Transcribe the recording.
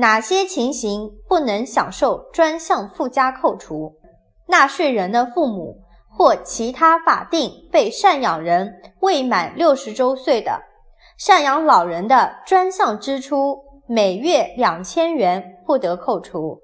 哪些情形不能享受专项附加扣除？纳税人的父母或其他法定被赡养人未满六十周岁的赡养老人的专项支出每月两千元不得扣除。